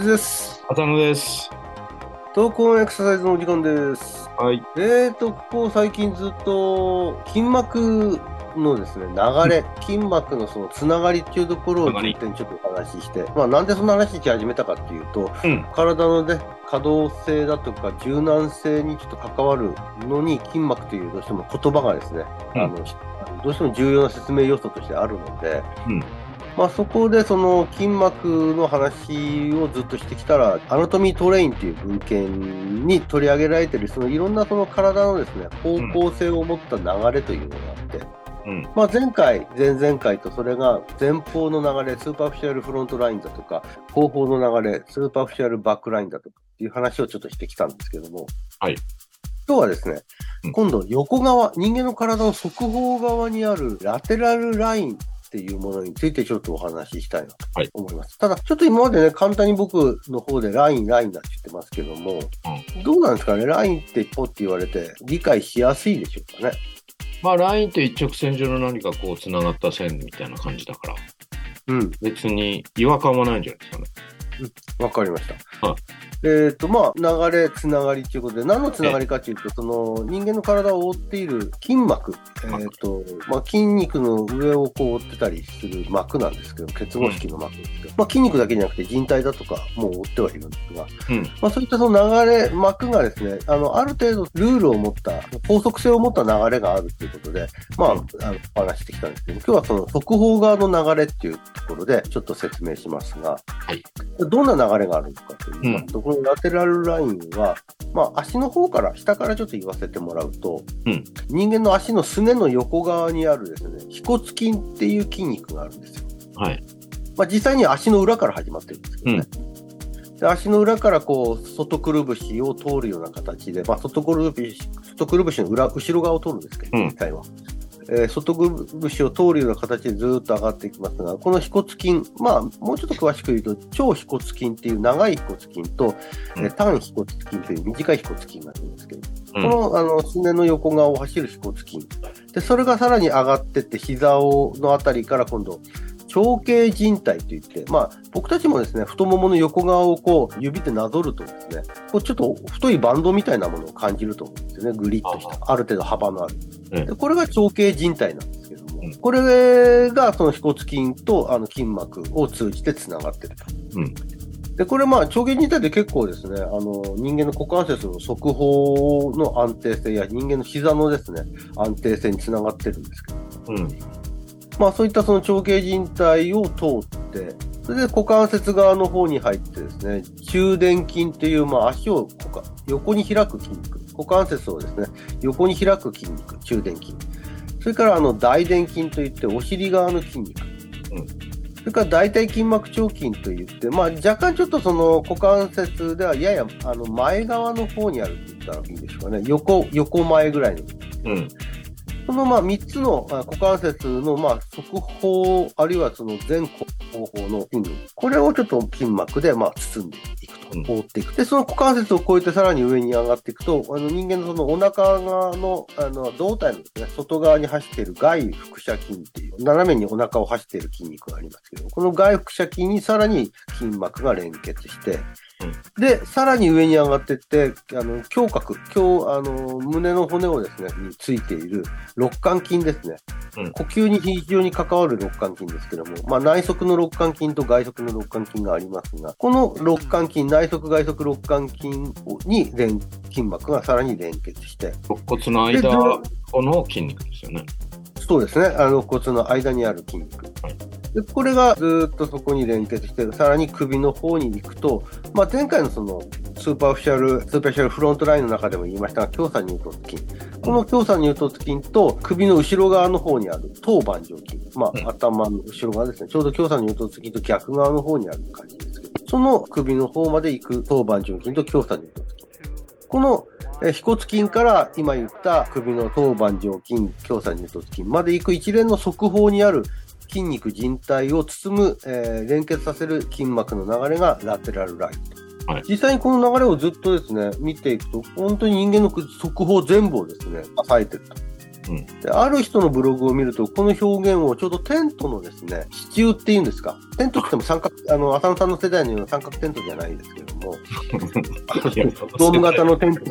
ズです。浅野です。投稿エクササイズのお時間です。はい。えーと、ここ最近ずっと筋膜のですね、流れ、筋膜のそのつながりっていうところを重点にちょっとお話しして、まあなんでそんな話し始めたかっていうと、うん。体のね、可動性だとか柔軟性にちょっと関わるのに筋膜というどうしても言葉がですね、うんあのどうしても重要な説明要素としてあるので、うんまあ、そこでその筋膜の話をずっとしてきたら、 Anatomy Train という文献に取り上げられている、そのいろんなその体のですね、方向性を持った流れというのがあって、うん。まあ、前回、前々回とそれが前方の流れ、 Superficial Front Line だとか、後方の流れ、 Superficial Back Line だとかっていう話をちょっとしてきたんですけども、はい。今日はですねうん、今度横側、人間の体の側方側にある Lateral Lineっていうものについてちょっとお話ししたいなとはい思います。ただ、ちょっと今までね、簡単に僕の方でライン、ラインだって言ってますけども、どうなんですかね、ラインってポって言われて理解しやすいでしょうかね？まあ、ラインって一直線上の何かこう、繋がった線みたいな感じだから、うん。別に違和感はないんじゃないですかね。わかりました。は いえっ、と、まあ、流れ、つながりということで、何のつながりかというと、その、人間の体を覆っている筋膜、えっ、と、まあ、筋肉の上をこう覆ってたりする膜なんですけど、結合式の膜ですけど、まあ、筋肉だけじゃなくて人体だとかも覆ってはいるんですが、うん。まあ、そういったその流れ、膜がですね、あの、ある程度ルールを持った、法則性を持った流れがあるということで、まあ、うんあの、お話してきたんですけど、今日はその速報側の流れっていうところでちょっと説明しますが、はい。どんな流れがあるのかと言いますと、このラテラルラインは、まあ、足の方から、下からちょっと言わせてもらうと、うん人間の足のすねの横側にあるですね、腓骨筋っていう筋肉があるんですよ。はい。まあ、実際には足の裏から始まってるんですけどね。で足の裏からこう、外くるぶしを通るような形で、まあ、外くるぶし、外くるぶしの裏、後ろ側を通るんですけど、うん実際は。えー外くるぶしを通るような形でずーっと上がっていきますが、この腓骨筋、まあ、もうちょっと詳しく言うと、超腓骨筋っていう長い腓骨筋と、えーうん短腓骨筋という短い腓骨筋があるんですけど、うん。この、あの、すねの横側を走る腓骨筋。で、それがさらに上がってって、膝を、のあたりから今度、長径靭帯といって、まあ、僕たちもですね、太ももの横側をこう、指でなぞるとですね、こうちょっと太いバンドみたいなものを感じると思うんですよね。グリッとした、ある程度幅のある。うんでこれが長径靭帯なんですけども、うんこれがその腓骨筋とあの筋膜を通じてつながってると。うんで、これまあ、長径靭帯で結構ですね、あの、人間の股関節の側方の安定性や人間の膝のですね、安定性につながってるんですけど、うん。まあそういったその長径靭帯を通って、それで股関節側の方に入ってですね、中殿筋っていう、まあ足を横に開く筋肉、股関節をですね、横に開く筋肉、中殿筋。それからあの大殿筋といってお尻側の筋肉。うんそれから大腿筋膜腸筋といって、まあ若干ちょっとその股関節ではややあの前側の方にあるって言ったらいいんでしょうかね。横、横前ぐらいのうん。このまあ3つのあ股関節のまあ側方、あるいはその前後方の筋肉、これをちょっと筋膜でまあ包んでいくうん。と、覆っていく。で、その股関節を越えてさらに上に上がっていくと、あの人間のそのお腹側のあの胴体のですね、外側に走っている外腹斜筋っていう、斜めにお腹を走っている筋肉がありますけど、この外腹斜筋にさらに筋膜が連結して、で、さらに上に上がっていって、あの、胸郭、胸、あの、胸の骨をですね、についている肋間筋ですね。うん呼吸に非常に関わる肋間筋ですけども、まあ内側の肋間筋と外側の肋間筋がありますが、この肋間筋、内側外側肋間筋に連、筋膜がさらに連結して、肋骨の間この筋肉ですよね。そうですね。あの、骨の間にある筋肉。はいでこれがずーっとそこに連結して、さらに首の方に行くと、まあ、前回のその、 Superficial、Superficial Front Line の中でも言いましたが、胸鎖乳突筋。この胸鎖乳突筋と首の後ろ側の方にある頭板状筋。まあ、うん頭の後ろ側ですね。ちょうど胸鎖乳突筋と逆側の方にある感じですけど、その首の方まで行く頭板状筋と胸鎖乳突筋。このえー腓骨筋から今言った首の頭板状筋、胸鎖乳突筋まで行く一連の側方にある筋肉靭帯を包む、えー連結させる筋膜の流れがラテラルライト。はい実際にこの流れをずっとですね、見ていくと、本当に人間の側方全部をですね、支えてると。うんである人のブログを見ると、この表現をちょうどテントのですね、支柱っていうんですか。テントって言っても三角、あの、浅野さんの世代のような三角テントじゃないですけども、ドーム型のテント、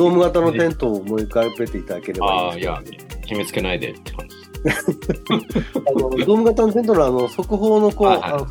ドーム型のテントを思い浮かべていただければいいああ、んですけどいや、決めつけないでって感じ。あの ドーム型のテントのあの、側方のこう、はいはいあの、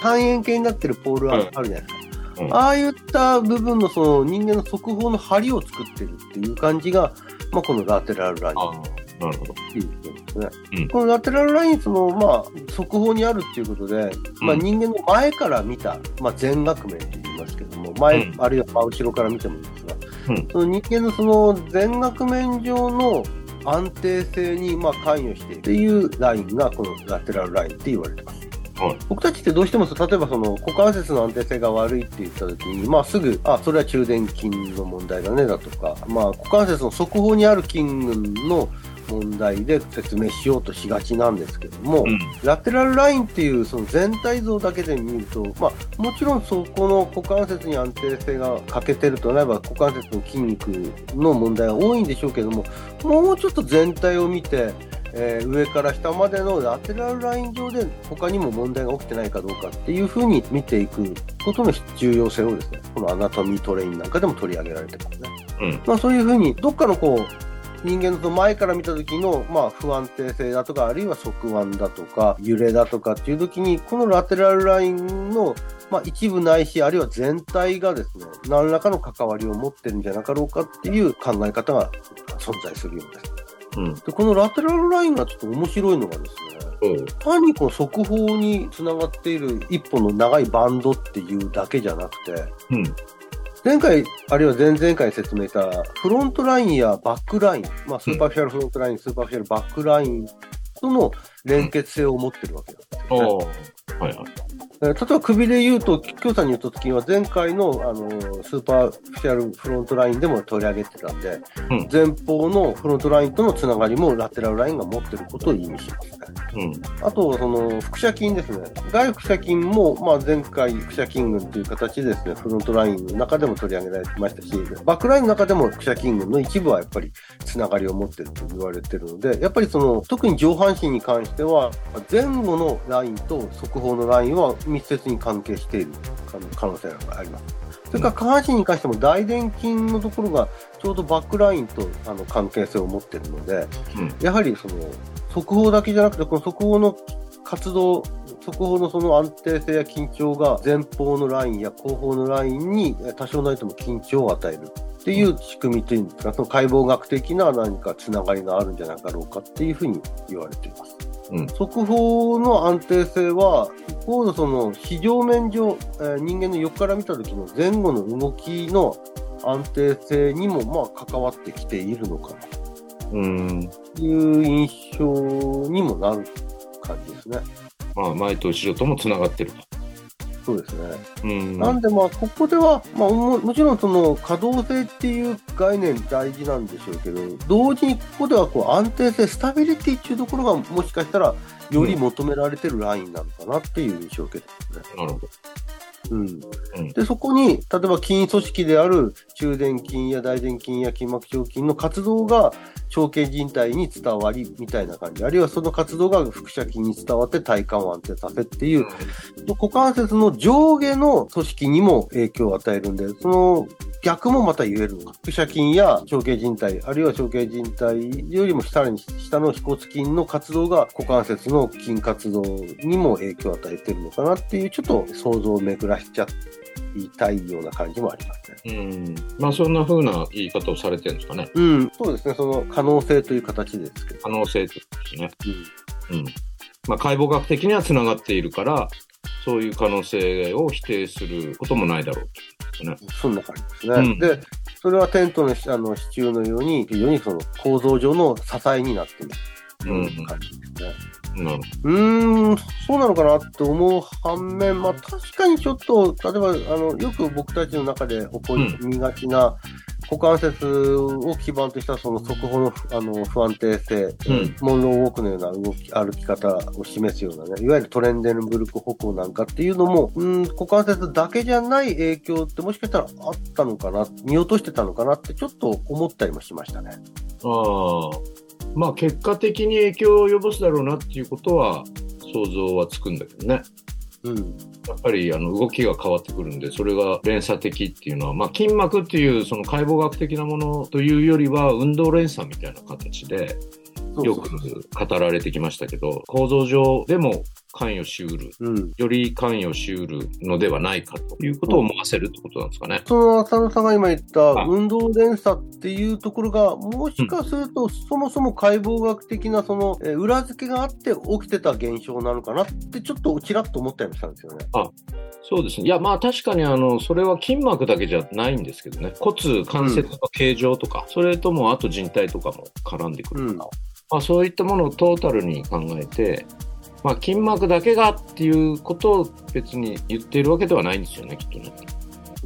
半円形になってるポールある,、じゃないですか。うんああいった部分のその人間の側方の梁を作ってるっていう感じが、まあ、このラテラルラインああ、なるほど。っていうことですね。うんこのラテラルライン、その、まあ、側方にあるっていうことで、まあ、うん人間の前から見た、まあ、全額面って言いますけども、前、うんあるいは真後ろから見てもいいんですが、うんその人間のその全額面上の安定性にま関与しているというラインがこのラテラルラインって言われてます。はい僕たちってどうしても例えばその股関節の安定性が悪いって言った時に、まあ、すぐ、あ、それは中殿筋の問題だねだとか、まあ、股関節の側方にある筋群の問題で説明しようとしがちなんですけども、うん。ラテラルラインっていうその全体像だけで見ると、まあ、もちろんそこの股関節に安定性が欠けてるとなれば股関節の筋肉の問題が多いんでしょうけどももうちょっと全体を見て、えー上から下までの Lateral Line 上で他にも問題が起きてないかどうかっていうふうに見ていくことの重要性をですねこの Anatomy Train なんかでも取り上げられてますね。うん。まあ、そういうふうに、どっかのこう、人間の前から見た時の、まあ、不安定性だとか、あるいは側弯だとか、揺れだとかっていう時に、この Lateral Line の、まあ、一部ないし、あるいは全体がですね、何らかの関わりを持ってるんじゃなかろうかっていう考え方が存在するようです。うん。で、この Lateral Line がちょっと面白いのがですね、そう。単にこの側方につながっている一本の長いバンドっていうだけじゃなくて、うん。前回、あるいは前々回説明した Front Line や Back Line、まあ、 Superficial Front Line、Superficial Back Line との連結性を持ってるわけなんですよね。。はいはい。えー例えば首で言うと、京さんに言った時には前回のあのSuperficial Front Line でも取り上げてたんで、うん前方の Front Line とのつながりも Lateral Line が持ってることを意味しますね。うん。あと、その、腹斜筋ですね。外腹斜筋も、まあ、前回、腹斜筋群という形でですね、 Front Line の中でも取り上げられてましたし、 Back Line の中でも腹斜筋群の一部はやっぱりつながりを持ってると言われてるので、やっぱりその、特に上半身に関しては、前後のラインと側方のラインは密接に関係している可能性があります。それから下半身に関しても大臀筋のところがちょうどバックラインとあの関係性を持っているので、うんやはりその速報だけじゃなくて、この速報の活動、速報のその安定性や緊張が前方のラインや後方のラインにえ多少なりとも緊張を与えるっていう仕組みというんですか、その解剖学的な何かつながりがあるんじゃなかろうかっていうふうに言われています。うん速報の安定性は、一方のその非常面上、えー人間の横から見た時の前後の動きの安定性にもまあ関わってきているのかなうん。という印象にもなる感じですね。まあ、前と後ろとも繋がってると。そうですね。うん。なんでまあ、ここでは、まあも、もちろんその可動性っていう概念大事なんでしょうけど、同時にここではこう安定性、スタビリティっていうところがもしかしたらより求められてるラインなのかなっていう印象を受けてますね。なるほど。うん。うんで、そこに、例えば筋組織である中殿筋や大殿筋や筋膜腸筋の活動が長径靭帯に伝わりみたいな感じ、あるいはその活動が腹斜筋に伝わって体幹を安定させっていう、股関節の上下の組織にも影響を与えるんで、その逆もまた言えるのか。腹斜筋や長径靭帯、あるいは長径靭帯よりもさらに下の腓骨筋の活動が股関節の筋活動にも影響を与えてるのかなっていう、ちょっと想像を巡らしちゃいたいような感じもありますね。うん。まあ、そんな風な言い方をされてるんですかね。うん、そうですね。その可能性という形ですけど。可能性ってことですね。うんうん。まあ、解剖学的には繋がっているから、そういう可能性を否定することもないだろうと。ね。そんな感じですね。うんで、それはテントのあの支柱のように、非常にその構造上の支えになっているうん感じですね。なるうーん、そうなのかなって思う反面、まあ確かにちょっと、例えば、あの、よく僕たちの中で起こりがちな、股関節を基盤としたその速歩のあの不安定性、うんモンローウォークのような動き、歩き方を示すようなね、いわゆるトレンデンブルク歩行なんかっていうのも、うん、股関節だけじゃない影響ってもしかしたらあったのかな、見落としてたのかなってちょっと思ったりもしましたね。あ。まあ結果的に影響を及ぼすだろうなっていうことは想像はつくんだけどね。うん。やっぱりあの動きが変わってくるんで、それが連鎖的っていうのは、まあ、筋膜っていうその解剖学的なものというよりは、運動連鎖みたいな形で、よく語られてきましたけど、構造上でも関与しうる、うん。より関与しうるのではないかということを思わせるってことなんですかね。その浅野さんが今言ったあ運動連鎖っていうところが、もしかすると、そもそも解剖学的なその、えー裏付けがあって起きてた現象なのかなって、ちょっとちらっと思ったりもしたんですよね。そうですね。いや、まあ確かにあの、それは筋膜だけじゃないんですけどね。骨、関節の形状とか、それともあと人体とかも絡んでくるから、うんまあそういったものをトータルに考えて、まあ筋膜だけがっていうことを別に言っているわけではないんですよね、きっとね。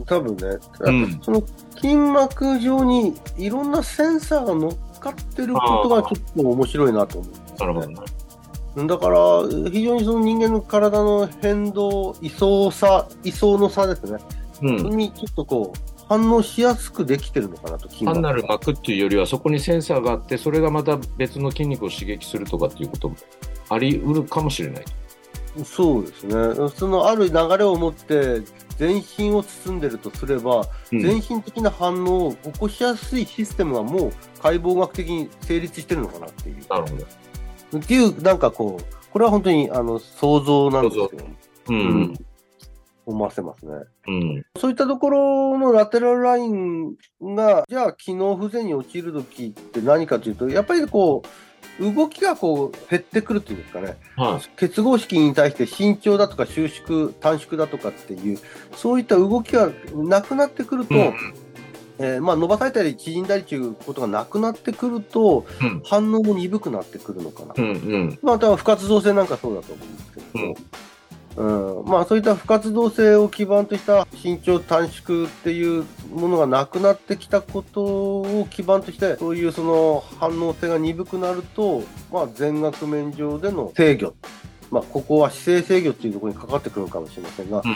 多分ね。うんその筋膜上にいろんなセンサーが乗っかってることがちょっと面白いなと思うんですよねなるほどね。だから、非常にその人間の体の変動、位相差、位相の差ですね。うん。にちょっとこう、反応しやすくできてるのかなと、筋単なるが膜っていうよりは、そこにセンサーがあって、それがまた別の筋肉を刺激するとかっていうこともあり得るかもしれない。そうですね。そのある流れを持って、全身を包んでるとすれば、うん全身的な反応を起こしやすいシステムがもう解剖学的に成立してるのかなっていう。なるほど。っていう、なんかこう、これは本当にあの想像なんですけど、うん。思わせますね。うん。そういったところのラテラルラインが、じゃあ機能不全に陥るときって何かというと、やっぱりこう、動きがこう減ってくるっていうんですかね。はい。結合式に対して伸長だとか収縮、短縮だとかっていう、そういった動きがなくなってくると、うんえーまあ、伸ばされたり縮んだりということがなくなってくると、うん反応も鈍くなってくるのかな。うん。うん。まあ、多分不活動性なんかそうだと思うんですけど、うんまあ、そういった不活動性を基盤とした身長短縮っていうものがなくなってきたことを基盤として、そういうその反応性が鈍くなると、まあ、全額面上での制御、まあ、ここは姿勢制御っていうところにかかってくるのかもしれませんが、そ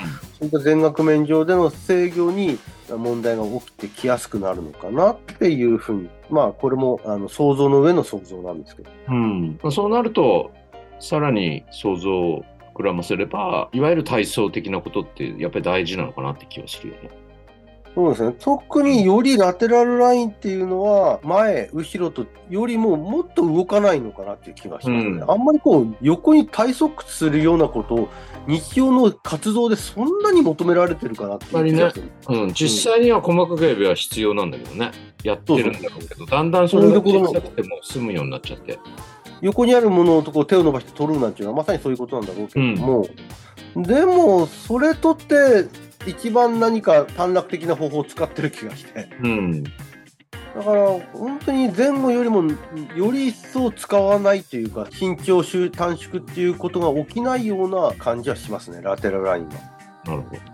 ういった全額面上での制御に問題が起きてきやすくなるのかなっていうふうに、まあ、これもあの想像の上の想像なんですけど。うん。まあそうなると、さらに想像を膨らませれば、いわゆる体操的なことってやっぱり大事なのかなって気はするよね。そうですね。特によりラテラルラインっていうのは、前、後ろとよりももっと動かないのかなっていう気がしますね。うんあんまりこう、横に体側するようなことを、日常の活動でそんなに求められてるかなっていう気がする。うん。実際には細かく指は必要なんだけどね。やってるんだろうけど、だんだんそれが小さくても済むようになっちゃって。横にあるものをこう手を伸ばして取るなんていうのはまさにそういうことなんだろうけども、でも、それとって、一番何か短絡的な方法を使ってる気がして。うん。だから、本当に前後よりも、より一層使わないというか、身長収短縮っていうことが起きないような感じはしますね、ラテラルラインは。なるほど。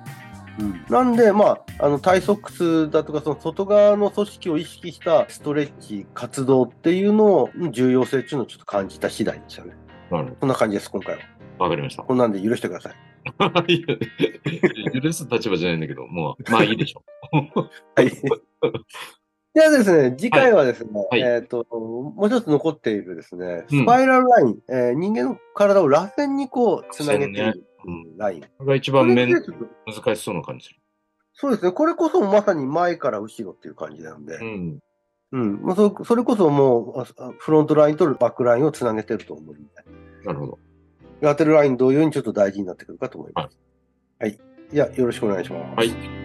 なんで、まあ、あの、体側屈だとか、その外側の組織を意識したストレッチ、活動っていうのの重要性っていうのをちょっと感じた次第ですよね。なるほこんな感じです、今回は。ど。わかりました。こんなんで許してください。いや許す立場じゃないんだけど、もう、まあ いいでしょはい。ではですね、次回はですね、はいえっ、と、もう一つ残っているですね、うんスパイラルライン、えー人間の体を螺旋にこう、つなげているうんライン。が一番面難しそうな感じする。そうですね、これこそまさに前から後ろっていう感じなんで、うん。うん、もうそそれこそもう、あフロントラインとバックラインをつなげてると思うんで、なるほど。ラテルライン同様にちょっと大事になってくるかと思います。はい。いや、よろしくお願いします。はい。